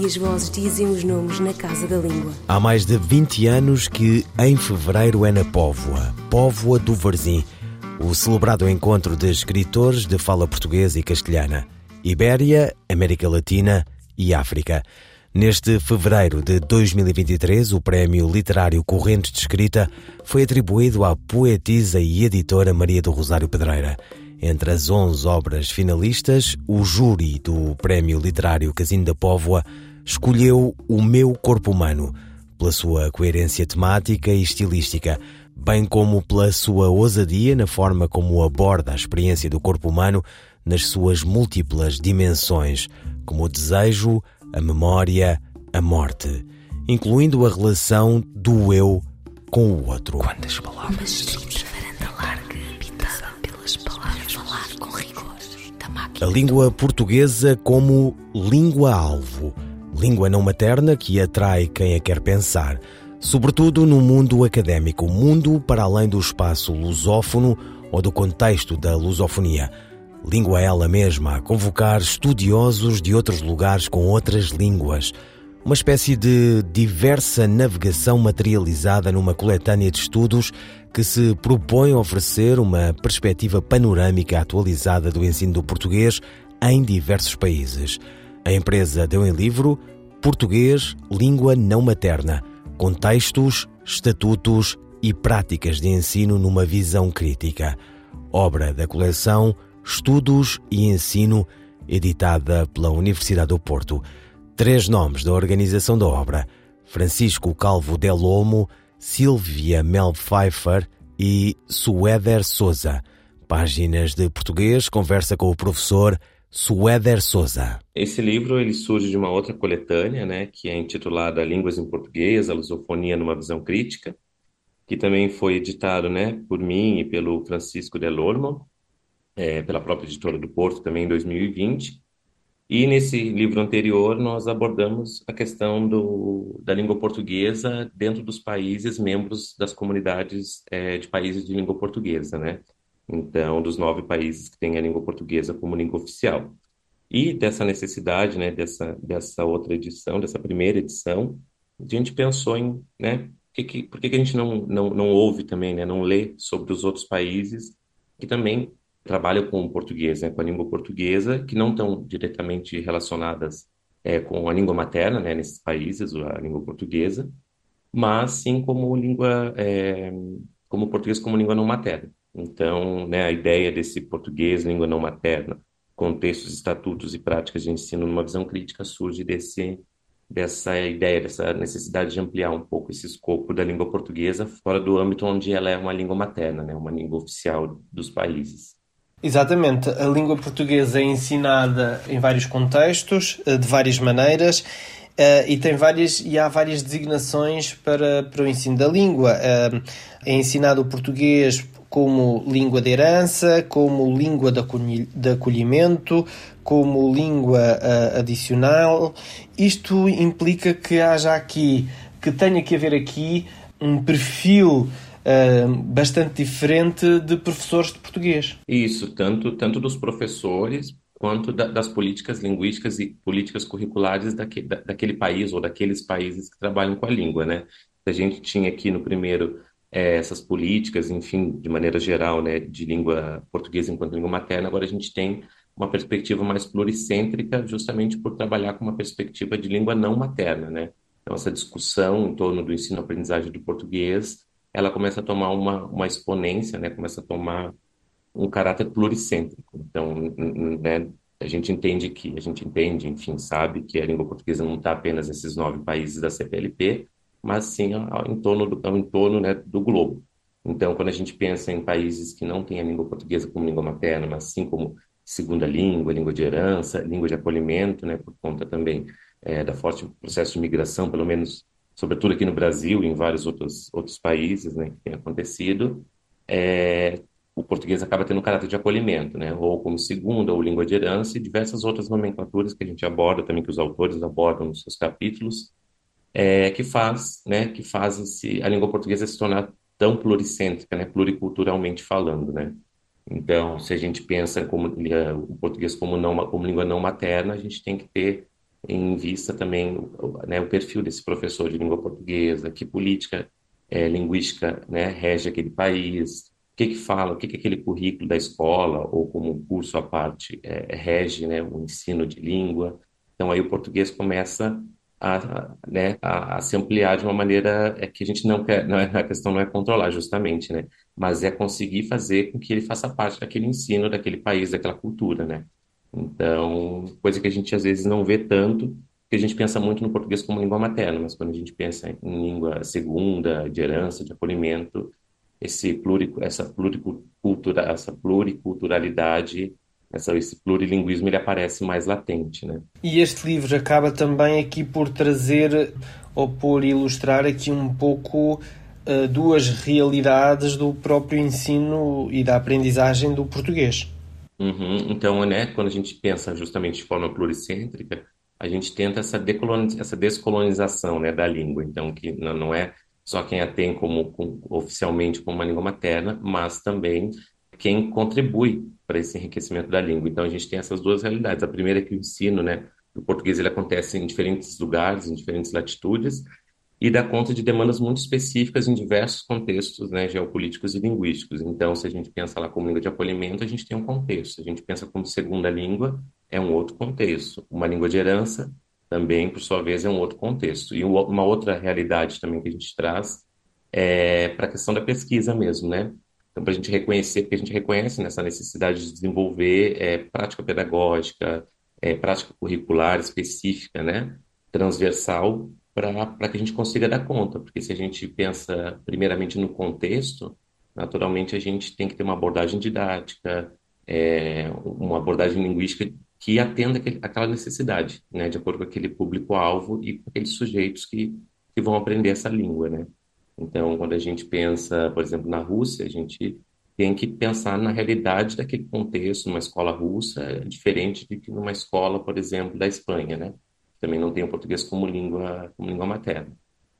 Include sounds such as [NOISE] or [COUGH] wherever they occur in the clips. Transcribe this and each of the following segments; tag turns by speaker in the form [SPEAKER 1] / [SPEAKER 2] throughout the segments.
[SPEAKER 1] e as vozes dizem os nomes na casa da língua.
[SPEAKER 2] Há mais de 20 anos que em fevereiro é na Póvoa, Póvoa do Varzim, o celebrado encontro de escritores de fala portuguesa e castelhana, Ibéria, América Latina e África. Neste fevereiro de 2023, o Prémio Literário Corrente de Escrita foi atribuído à poetisa e editora Maria do Rosário Pedreira. Entre as 11 obras finalistas, o júri do Prémio Literário Casino da Póvoa escolheu O Meu Corpo Humano, pela sua coerência temática e estilística, bem como pela sua ousadia na forma como aborda a experiência do corpo humano nas suas múltiplas dimensões, como o desejo, a memória, a morte, incluindo a relação do eu com o outro.
[SPEAKER 1] Quando as palavras
[SPEAKER 2] A língua portuguesa como língua-alvo, língua não materna que atrai quem a quer pensar, sobretudo no mundo académico, mundo para além do espaço lusófono ou do contexto da lusofonia. Língua ela mesma a convocar estudiosos de outros lugares com outras línguas. Uma espécie de diversa navegação materializada numa coletânea de estudos que se propõe oferecer uma perspectiva panorâmica atualizada do ensino do português em diversos países. A empresa deu em livro Português, Língua Não Materna, Contextos, Estatutos e Práticas de Ensino numa Visão Crítica. Obra da coleção Estudos e Ensino, editada pela Universidade do Porto. Três nomes da organização da obra: Francisco Calvo Del Olmo, Silvia Mel Pfeiffer e Suéder Souza. Páginas de português, conversa com o professor Suéder Souza.
[SPEAKER 3] Esse livro ele surge de uma outra coletânea, né, que é intitulada Línguas em Português, a Lusofonia numa Visão Crítica, que também foi editado, né, por mim e pelo Francisco Del Olmo, é, pela própria editora do Porto também em 2020. E nesse livro anterior nós abordamos a questão do, da língua portuguesa dentro dos países membros das comunidades é, de países de língua portuguesa, né? Então, dos nove países que têm a língua portuguesa como língua oficial. E dessa necessidade, né, dessa, dessa outra edição, dessa primeira edição, a gente pensou em, né, que, que, por que, que a gente não, não, não ouve também, né, não lê sobre os outros países que também trabalham com português, né, com a língua portuguesa, que não estão diretamente relacionadas é, com a língua materna, né, nesses países, a língua portuguesa, mas sim como língua, é, como português como língua não materna. Então, né, a ideia desse português, língua não materna, contextos, estatutos e práticas de ensino numa visão crítica surge desse dessa ideia, dessa necessidade de ampliar um pouco esse escopo da língua portuguesa fora do âmbito onde ela é uma língua materna, né, uma língua oficial dos países.
[SPEAKER 4] Exatamente, a língua portuguesa é ensinada em vários contextos, de várias maneiras, e tem várias e há várias designações para, para o ensino da língua. É ensinado o português como língua de herança, como língua de acolhimento, como língua adicional. Isto implica que haja aqui, que tenha que haver aqui um perfil uh, bastante diferente de professores de português.
[SPEAKER 3] Isso, tanto, tanto dos professores quanto da, das políticas linguísticas e políticas curriculares daque, da, daquele país ou daqueles países que trabalham com a língua, né? A gente tinha aqui no primeiro é, essas políticas, enfim, de maneira geral, né, de língua portuguesa enquanto língua materna, agora a gente tem uma perspectiva mais pluricêntrica, justamente por trabalhar com uma perspectiva de língua não materna, né? Então, essa discussão em torno do ensino-aprendizagem do português, ela começa a tomar uma, uma exponência, né? Começa a tomar um caráter pluricêntrico. Então, né, a gente entende que, a gente entende, enfim, sabe que a língua portuguesa não está apenas nesses nove países da CPLP, mas sim ao, em torno do, ao entorno né, do globo. Então, quando a gente pensa em países que não têm a língua portuguesa como língua materna, mas sim como segunda língua, língua de herança, língua de acolhimento, né, por conta também é, da forte processo de migração, pelo menos sobretudo aqui no Brasil e em vários outros, outros países, né, que tem acontecido, é, o português acaba tendo um caráter de acolhimento, né, ou como segunda ou língua de herança e diversas outras nomenclaturas que a gente aborda também, que os autores abordam nos seus capítulos, é, que faz, né, que faz esse, a língua portuguesa se tornar tão pluricêntrica, né, pluriculturalmente falando, né. Então, se a gente pensa como é, o português como não como língua não materna, a gente tem que ter em vista também né, o perfil desse professor de língua portuguesa, que política é, linguística né, rege aquele país, o que que fala, o que que aquele currículo da escola ou como um curso à parte é, rege né, o ensino de língua. Então aí o português começa a, né, a, a, se ampliar de uma maneira é que a gente não quer, não é, a questão não é controlar justamente, né, mas é conseguir fazer com que ele faça parte daquele ensino, daquele país, daquela cultura, né. Então, coisa que a gente às vezes não vê tanto, porque a gente pensa muito no português como língua materna, mas quando a gente pensa em língua segunda, de herança, de acolhimento, esse pluri, essa pluricultura, essa pluriculturalidade essa, esse plurilinguismo ele aparece mais latente, né?
[SPEAKER 4] E este livro acaba também aqui por trazer ou por ilustrar aqui um pouco uh, duas realidades do próprio ensino e da aprendizagem do português.
[SPEAKER 3] Uhum. Então, né, quando a gente pensa justamente de forma pluricêntrica, a gente tenta essa, essa descolonização né, da língua. Então, que não, é só quem a tem como, como oficialmente como uma língua materna, mas também quem contribui para esse enriquecimento da língua. Então a gente tem essas duas realidades. A primeira é que o ensino, né, do português ele acontece em diferentes lugares, em diferentes latitudes e dá conta de demandas muito específicas em diversos contextos, né, geopolíticos e linguísticos. Então, se a gente pensa lá como língua de acolhimento, a gente tem um contexto. Se a gente pensa como segunda língua, é um outro contexto. Uma língua de herança também, por sua vez, é um outro contexto. E uma outra realidade também que a gente traz é para a questão da pesquisa mesmo, né? Então, para a gente reconhecer, porque a gente reconhece nessa necessidade de desenvolver é, prática pedagógica, é, prática curricular específica, né, transversal, para que a gente consiga dar conta. Porque se a gente pensa primeiramente no contexto, naturalmente a gente tem que ter uma abordagem didática, é, uma abordagem linguística que atenda aquele, aquela necessidade, né, de acordo com aquele público-alvo e com aqueles sujeitos que, que vão aprender essa língua, né. Então, quando a gente pensa, por exemplo, na Rússia, a gente tem que pensar na realidade daquele contexto, numa escola russa, diferente de que numa escola, por exemplo, da Espanha, né? Também não tem o português como língua, como língua materna.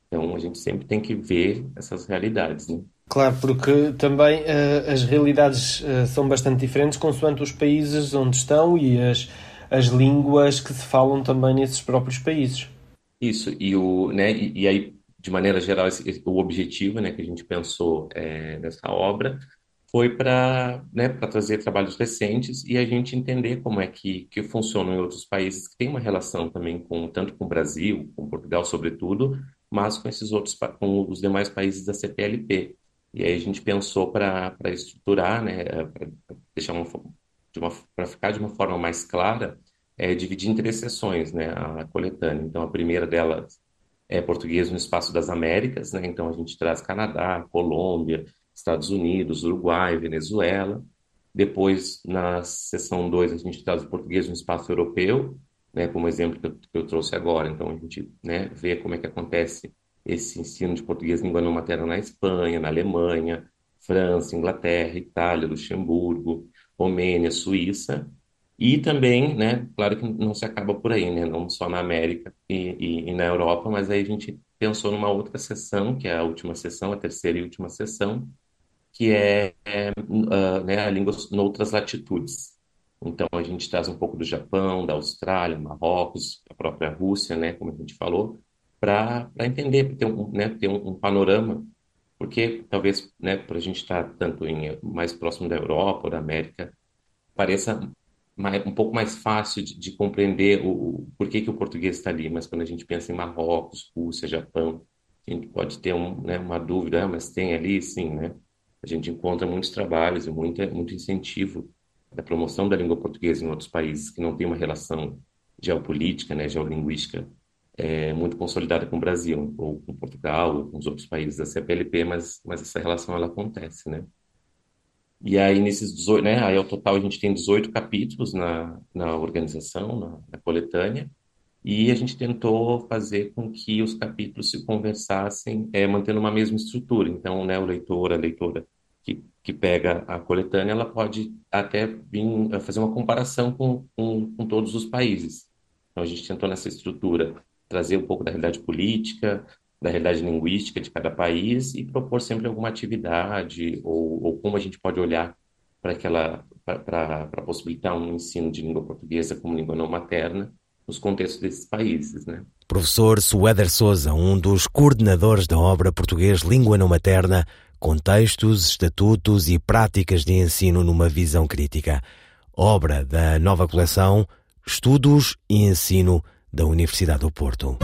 [SPEAKER 3] Então, a gente sempre tem que ver essas realidades, né?
[SPEAKER 4] Claro, porque também uh, as realidades uh, são bastante diferentes consoante os países onde estão e as, as línguas que se falam também nesses próprios países.
[SPEAKER 3] Isso, e, o, né, e, e aí de maneira geral, esse, o objetivo né, que a gente pensou é, nessa obra foi para né, trazer trabalhos recentes e a gente entender como é que, que funcionam em outros países que têm uma relação também com tanto com o Brasil, com Portugal sobretudo, mas com esses outros com os demais países da CPLP. E aí a gente pensou para estruturar, né, para deixar uma, de uma para ficar de uma forma mais clara, é, dividir em três sessões, né, a coletânea. Então a primeira delas é, português no espaço das Américas, né? Então a gente traz Canadá, Colômbia, Estados Unidos, Uruguai, Venezuela. Depois, na seção 2, a gente traz o português no espaço europeu, né, como exemplo que eu, que eu, trouxe agora. Então, a gente né, vê como é que acontece esse ensino de português língua não materna na Espanha, na Alemanha, França, Inglaterra, Itália, Luxemburgo, Romênia, Suíça. E também, né, claro que não se acaba por aí, né, não só na América e, e, e na Europa, mas aí a gente pensou numa outra sessão, que é a última sessão, a terceira e última sessão, que é, é uh, né, a língua em outras latitudes. Então, a gente traz um pouco do Japão, da Austrália, Marrocos, a própria Rússia, né, como a gente falou, para entender, para ter, um, né, ter um, um, panorama, porque talvez, né, para a gente estar tanto em, mais próximo da Europa ou da América, pareça mais, um pouco mais fácil de, de compreender o, o porquê que o português está ali, mas quando a gente pensa em Marrocos, Rússia, Japão, a gente pode ter um, né, uma dúvida, ah, mas tem ali, sim, né? A gente encontra muitos trabalhos e muito, muito incentivo da promoção da língua portuguesa em outros países que não tem uma relação geopolítica, né, geolinguística é, muito consolidada com o Brasil, ou com Portugal, ou com os outros países da CPLP, mas, mas essa relação ela acontece, né? E aí, nesses 18, né, aí ao total a gente tem 18 capítulos na, na organização, na, na coletânea, e a gente tentou fazer com que os capítulos se conversassem, é, mantendo uma mesma estrutura. Então, né, o leitor, a leitora que, que pega a coletânea, ela pode até vir fazer uma comparação com, com, com todos os países. Então, a gente tentou nessa estrutura trazer um pouco da realidade política, da realidade linguística de cada país e propor sempre alguma atividade ou, ou como a gente pode olhar para aquela para possibilitar um ensino de língua portuguesa como língua não materna nos contextos desses países, né?
[SPEAKER 2] Professor Suéder Souza, um dos coordenadores da obra Português Língua Não Materna, Contextos, Estatutos e Práticas de Ensino numa Visão Crítica. Obra da nova coleção Estudos e Ensino da Universidade do Porto.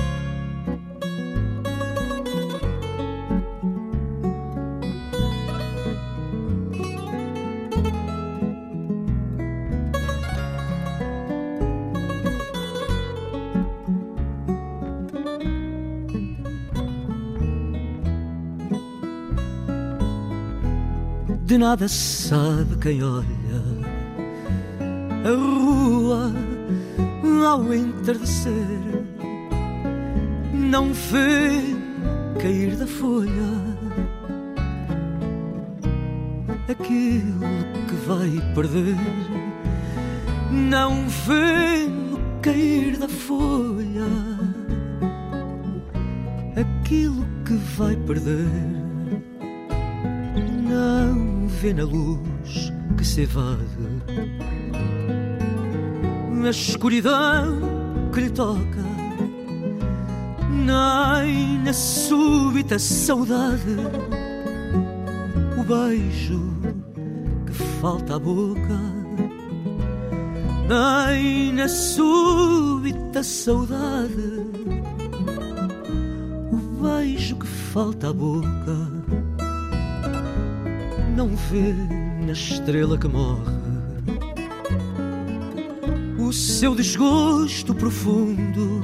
[SPEAKER 5] De nada sabe quem olha a rua ao entardecer, não vê cair da folha aquilo que vai perder, não vê cair da folha aquilo que vai perder. Não vê na luz que se evade, na escuridão que lhe toca, nem na súbita saudade, o beijo que falta à boca, nem na súbita saudade, o beijo que falta à boca não vê na estrela que morre. O seu desgosto profundo,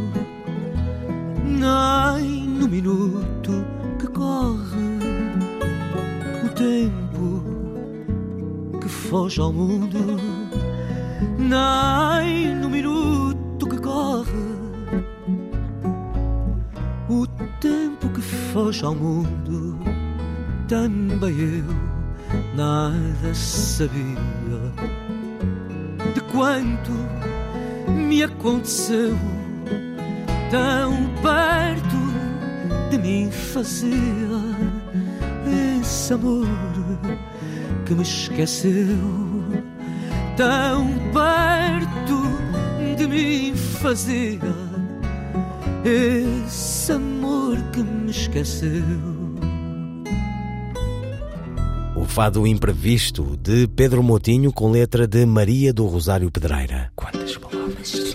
[SPEAKER 5] nem no minuto que corre o tempo que foge ao mundo, nem no minuto que corre o tempo que foge ao mundo, também eu nada sabia de quanto me aconteceu tão perto de mim fazia esse amor que me esqueceu. Tão perto de mim fazia esse amor que me esqueceu
[SPEAKER 2] Fado Imprevisto, de Pedro Motinho, com letra de Maria do Rosário Pedreira.
[SPEAKER 1] Quantas palavras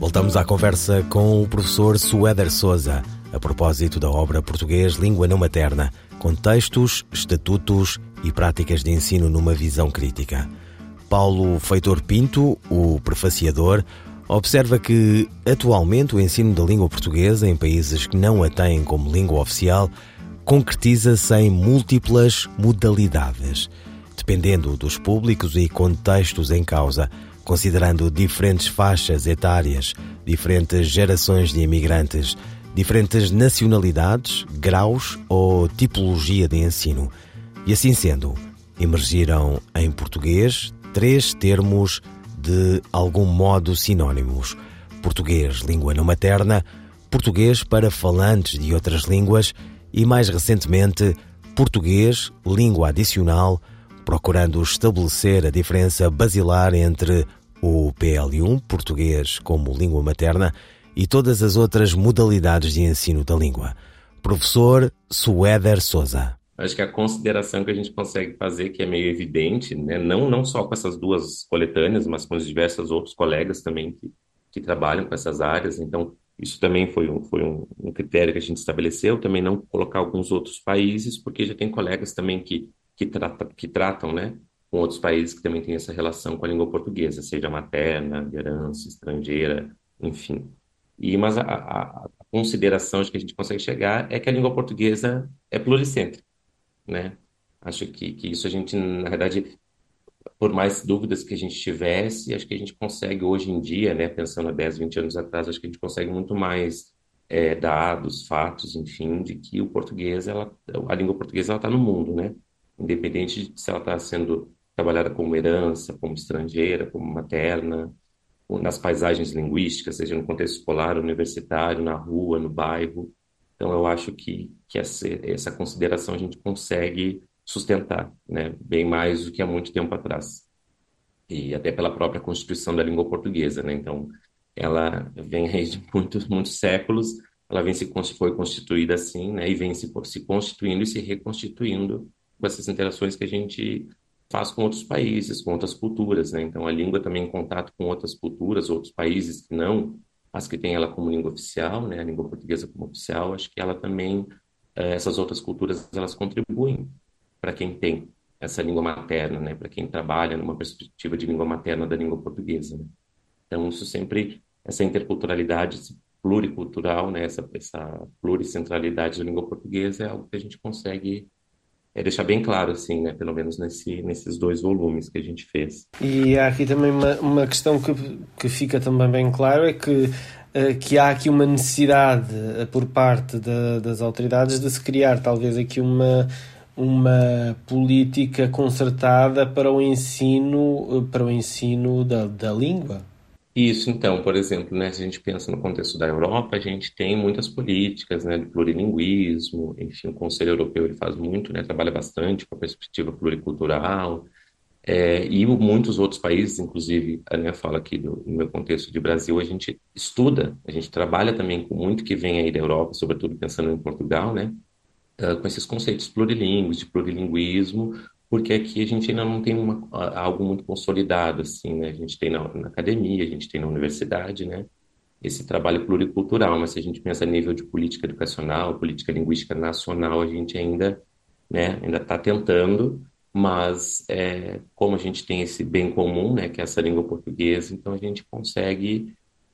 [SPEAKER 2] Voltamos à conversa com o professor Suéder Souza, a propósito da obra Português Língua Não Materna, Contextos, Estatutos e Práticas de Ensino numa Visão Crítica. Paulo Feitor Pinto, o prefaciador, observa que, atualmente, o ensino da língua portuguesa em países que não a têm como língua oficial concretiza-se em múltiplas modalidades, dependendo dos públicos e contextos em causa, considerando diferentes faixas etárias, diferentes gerações de imigrantes, diferentes nacionalidades, graus ou tipologia de ensino. E assim sendo, emergiram em português três termos de algum modo sinónimos. Português, língua não materna, português para falantes de outras línguas e, mais recentemente, português, língua adicional, procurando estabelecer a diferença basilar entre o PL1, português como língua materna, e todas as outras modalidades de ensino da língua. Professor Suéder Souza.
[SPEAKER 3] Acho que a consideração que a gente consegue fazer, que é meio evidente, né? não, não só com essas duas coletâneas, mas com os diversos outros colegas também que, que trabalham com essas áreas. Então, isso também foi, um, foi um, um, critério que a gente estabeleceu, também não colocar alguns outros países, porque já tem colegas também que, que, trata, que tratam né, com outros países que também têm essa relação com a língua portuguesa, seja materna, de herança, estrangeira, enfim. E, mas a, a, a consideração que a gente consegue chegar é que a língua portuguesa é pluricêntrica né? Acho que, que isso a gente, na verdade, por mais dúvidas que a gente tivesse, acho que a gente consegue hoje em dia, né, pensando há 10, 20 anos atrás, acho que a gente consegue muito mais é, dados, fatos, enfim, de que o português, ela, a língua portuguesa, está no mundo, né? Independente de se ela está sendo trabalhada como herança, como estrangeira, como materna, nas paisagens linguísticas, seja no contexto escolar, universitário, na rua, no bairro. Então, eu acho que, que essa, essa consideração a gente consegue sustentar, né? Bem mais do que há muito tempo atrás. E até pela própria constituição da língua portuguesa, né? Então, ela vem de muitos, muitos séculos, ela vem se foi constituída assim, né? E vem se, se constituindo e se reconstituindo com essas interações que a gente faz com outros países, com outras culturas, né? Então, a língua também em contato com outras culturas, outros países que não as que têm ela como língua oficial, né? A língua portuguesa como oficial, acho que ela também, eh, essas outras culturas, elas contribuem para quem tem essa língua materna, né? Para quem trabalha numa perspectiva de língua materna da língua portuguesa, né? Então, isso sempre, essa interculturalidade, esse pluricultural, né? Essa, essa pluricentralidade da língua portuguesa é algo que a gente consegue é deixar bem claro, assim, né? Pelo menos nesse, nesses dois volumes que a gente fez.
[SPEAKER 4] E há aqui também uma, uma questão que, que fica também bem claro, é que eh, que há aqui uma necessidade eh, por parte das autoridades de se criar talvez aqui uma uma política concertada para o ensino para o ensino da, da língua
[SPEAKER 3] isso, então, por exemplo, né, se a gente pensa no contexto da Europa, a gente tem muitas políticas, né, de plurilinguismo, enfim, o Conselho Europeu ele faz muito, né, trabalha bastante com a perspectiva pluricultural, é, e muitos outros países, inclusive, minha fala aqui do, no meu contexto de Brasil, a gente estuda, a gente trabalha também com muito que vem aí da Europa, sobretudo pensando em Portugal, né, uh, com esses conceitos plurilingües, de plurilinguismo, porque aqui a gente ainda não tem uma, algo muito consolidado, assim, né? A gente tem na, na, academia, a gente tem na universidade, né? Esse trabalho pluricultural, mas se a gente pensa a nível de política educacional, política linguística nacional, a gente ainda, né, ainda está tentando, mas é, como a gente tem esse bem comum, né, que é essa língua portuguesa, então a gente consegue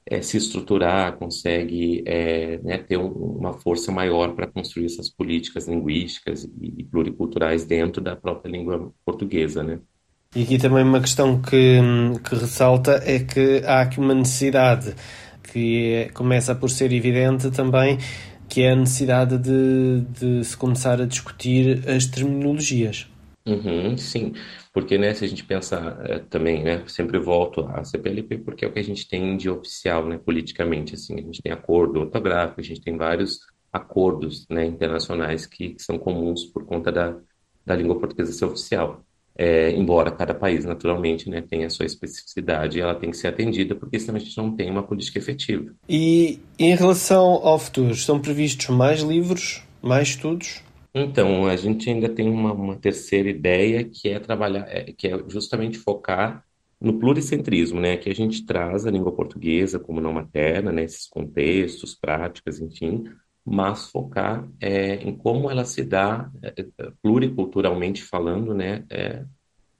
[SPEAKER 3] é, se estruturar, consegue é, né, ter um, uma força maior para construir essas políticas linguísticas e, e, pluriculturais dentro da própria língua portuguesa, né?
[SPEAKER 4] E aqui também uma questão que, que ressalta é que há aqui uma necessidade que é, começa por ser evidente também, que é a necessidade de, de se começar a discutir as terminologias.
[SPEAKER 3] Uhum, sim, porque né, se a gente pensar é, também, né, sempre volto à CPLP porque é o que a gente tem de oficial, né, politicamente, assim, a gente tem acordo ortográfico, a gente tem vários acordos, né, internacionais que, que são comuns por conta da, da língua portuguesa ser oficial. É, embora cada país, naturalmente, né, tenha a sua especificidade, ela tem que ser atendida, porque senão a gente não tem uma política efetiva.
[SPEAKER 4] E em relação ao futuro, estão previstos mais livros, mais estudos?
[SPEAKER 3] Então, a gente ainda tem uma, uma terceira ideia que é trabalhar, é, que é justamente focar no pluricentrismo, né? Que a gente traz a língua portuguesa como não materna, né? Contextos, práticas, enfim, mas focar é, em como ela se dá é, é, pluriculturalmente falando, né? É,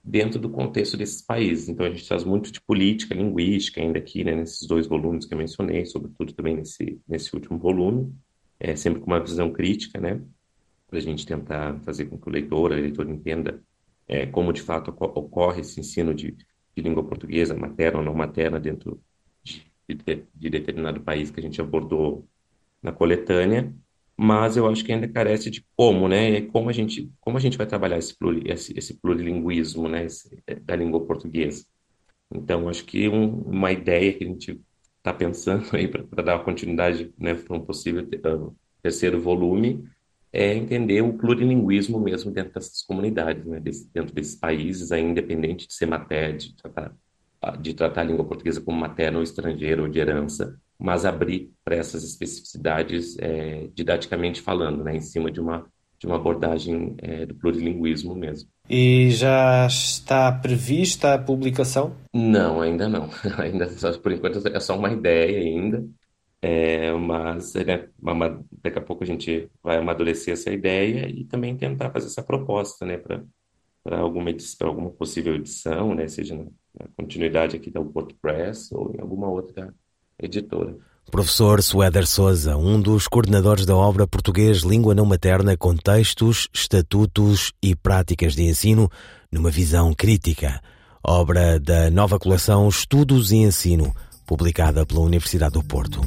[SPEAKER 3] dentro do contexto desses países. Então, a gente traz muito de política linguística ainda aqui, né? Nesses dois volumes que eu mencionei, sobretudo também nesse, nesse último volume, é, sempre com uma visão crítica, né? Para a gente tentar fazer com que o leitor, a leitora entenda é, como de fato ocorre esse ensino de, de, língua portuguesa, materna ou não materna, dentro de, de, de, determinado país que a gente abordou na coletânea, mas eu acho que ainda carece de como, né? Como a gente, como a gente vai trabalhar esse, esse, esse plurilinguismo, né? Esse, é, da língua portuguesa. Então, acho que um, uma ideia que a gente está pensando [LAUGHS] aí para dar continuidade né, para um possível terceiro volume é entender o plurilinguismo mesmo dentro dessas comunidades, né, desse, dentro desses países, aí, independente de ser matéria, de tratar, de tratar a língua portuguesa como materna ou estrangeira ou de herança, mas abrir para essas especificidades é, didaticamente falando, né, em cima de uma, de uma abordagem é, do plurilinguismo mesmo.
[SPEAKER 4] E já está prevista a publicação?
[SPEAKER 3] Não, ainda não. [LAUGHS] ainda por enquanto é só uma ideia ainda. É, mas né, daqui a pouco a gente vai amadurecer essa ideia e também tentar fazer essa proposta né, para alguma, alguma possível edição, né, seja na, na continuidade aqui da Press ou em alguma outra editora.
[SPEAKER 2] Professor Suéder Souza, um dos coordenadores da obra Português Língua Não Materna, Contextos, Estatutos e Práticas de Ensino, numa visão crítica. obra da nova coleção Estudos e Ensino, publicada pela Universidade do Porto.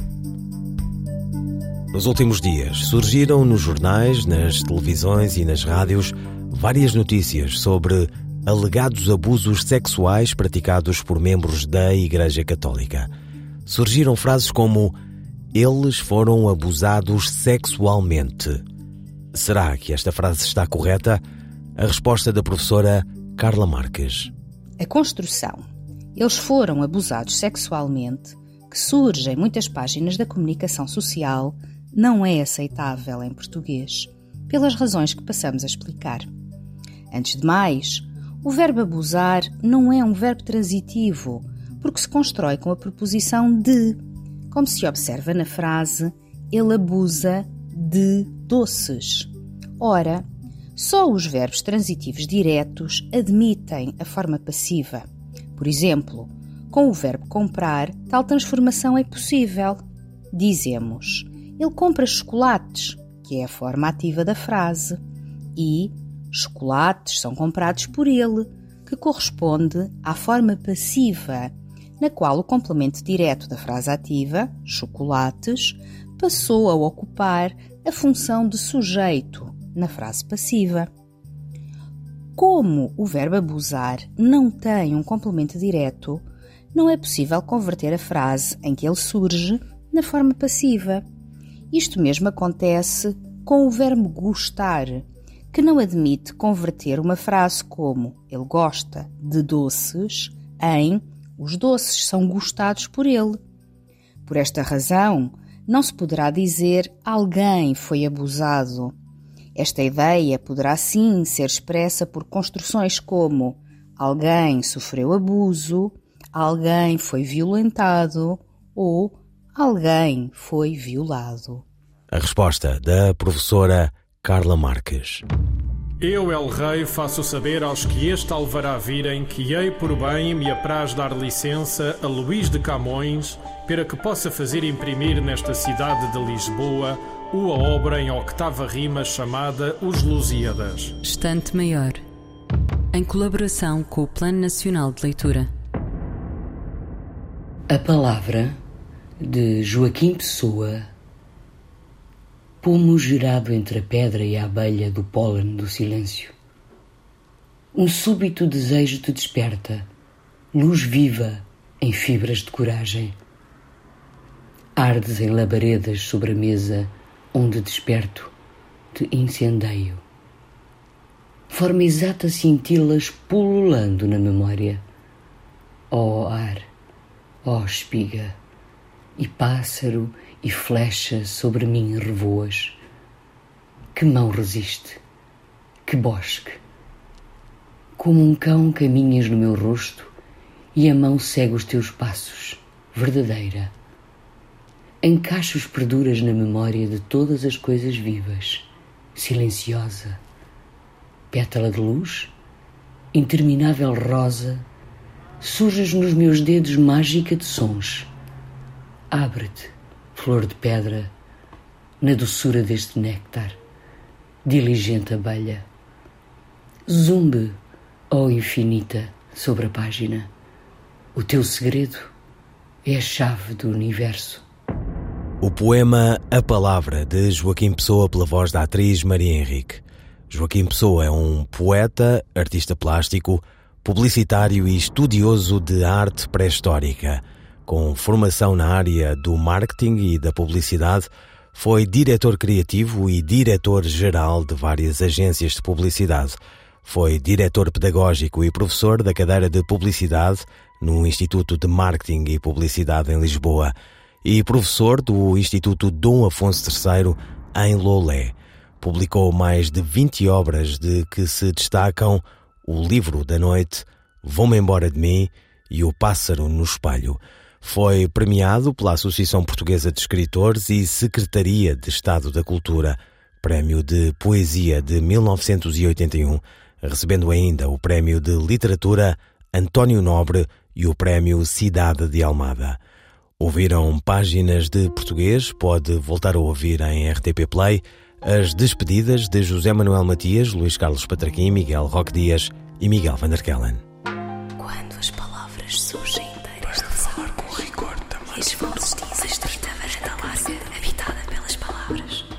[SPEAKER 2] Nos últimos dias, surgiram nos jornais, nas televisões e nas rádios várias notícias sobre alegados abusos sexuais praticados por membros da Igreja Católica. Surgiram frases como eles foram abusados sexualmente. Será que esta frase está correta? A resposta da professora Carla Marques.
[SPEAKER 6] A construção eles foram abusados sexualmente, que surge em muitas páginas da comunicação social, não é aceitável em português, pelas razões que passamos a explicar. Antes de mais, o verbo abusar não é um verbo transitivo, porque se constrói com a preposição de, como se observa na frase ele abusa de doces. Ora, só os verbos transitivos diretos admitem a forma passiva. Por exemplo, com o verbo comprar, tal transformação é possível. Dizemos: ele compra chocolates, que é a forma ativa da frase, e chocolates são comprados por ele, que corresponde à forma passiva, na qual o complemento direto da frase ativa, chocolates, passou a ocupar a função de sujeito na frase passiva. Como o verbo abusar não tem um complemento direto, não é possível converter a frase em que ele surge na forma passiva. Isto mesmo acontece com o verbo gostar, que não admite converter uma frase como ele gosta de doces em os doces são gostados por ele. Por esta razão, não se poderá dizer alguém foi abusado. Esta ideia poderá sim ser expressa por construções como alguém sofreu abuso, alguém foi violentado ou alguém foi violado.
[SPEAKER 2] A resposta da professora Carla Marques.
[SPEAKER 7] Eu, El Rei, faço saber aos que este alvará virem que hei por bem me apraz dar licença a Luís de Camões para que possa fazer imprimir nesta cidade de Lisboa uma obra em octava rima chamada Os Lusíadas.
[SPEAKER 8] Estante Maior, em colaboração com o Plano Nacional de Leitura.
[SPEAKER 9] A palavra de Joaquim Pessoa Pomo gerado entre a pedra e a abelha do pólen do silêncio. Um súbito desejo te desperta, luz viva em fibras de coragem. Ardes em labaredas sobre a mesa onde desperto te incendeio. Forma exata cintilas pululando na memória. Ó oh, ar, ó oh, espiga, e pássaro e flecha sobre mim revoas. Que mão resiste, que bosque. Como um cão caminhas no meu rosto e a mão segue os teus passos, verdadeira. Encaixo perduras na memória de todas as coisas vivas, silenciosa. Pétala de luz, interminável rosa, surges nos meus dedos mágica de sons. Abre-te flor de pedra, na doçura deste néctar, diligente abelha. Zumbe, ó oh infinita, sobre a página. O teu segredo é a chave do universo.
[SPEAKER 2] O poema A Palavra, de Joaquim Pessoa, pela voz da atriz Maria Henrique. Joaquim Pessoa é um poeta, artista plástico, publicitário e estudioso de arte pré-histórica com formação na área do marketing e da publicidade, foi diretor criativo e diretor-geral de várias agências de publicidade. Foi diretor pedagógico e professor da cadeira de Publicidade no Instituto de Marketing e Publicidade em Lisboa e professor do Instituto Dom Afonso III em Lolé. Publicou mais de 20 obras de que se destacam O Livro da Noite, Vou-me Embora de Mim e O Pássaro no Espelho. Foi premiado pela Associação Portuguesa de Escritores e Secretaria de Estado da Cultura, Prémio de Poesia de 1981, recebendo ainda o Prémio de Literatura António Nobre e o Prémio Cidade de Almada. Ouviram páginas de português, pode voltar a ouvir em RTP Play as despedidas de José Manuel Matias, Luís Carlos Patraquim, Miguel Roque Dias e Miguel Vanderkellen.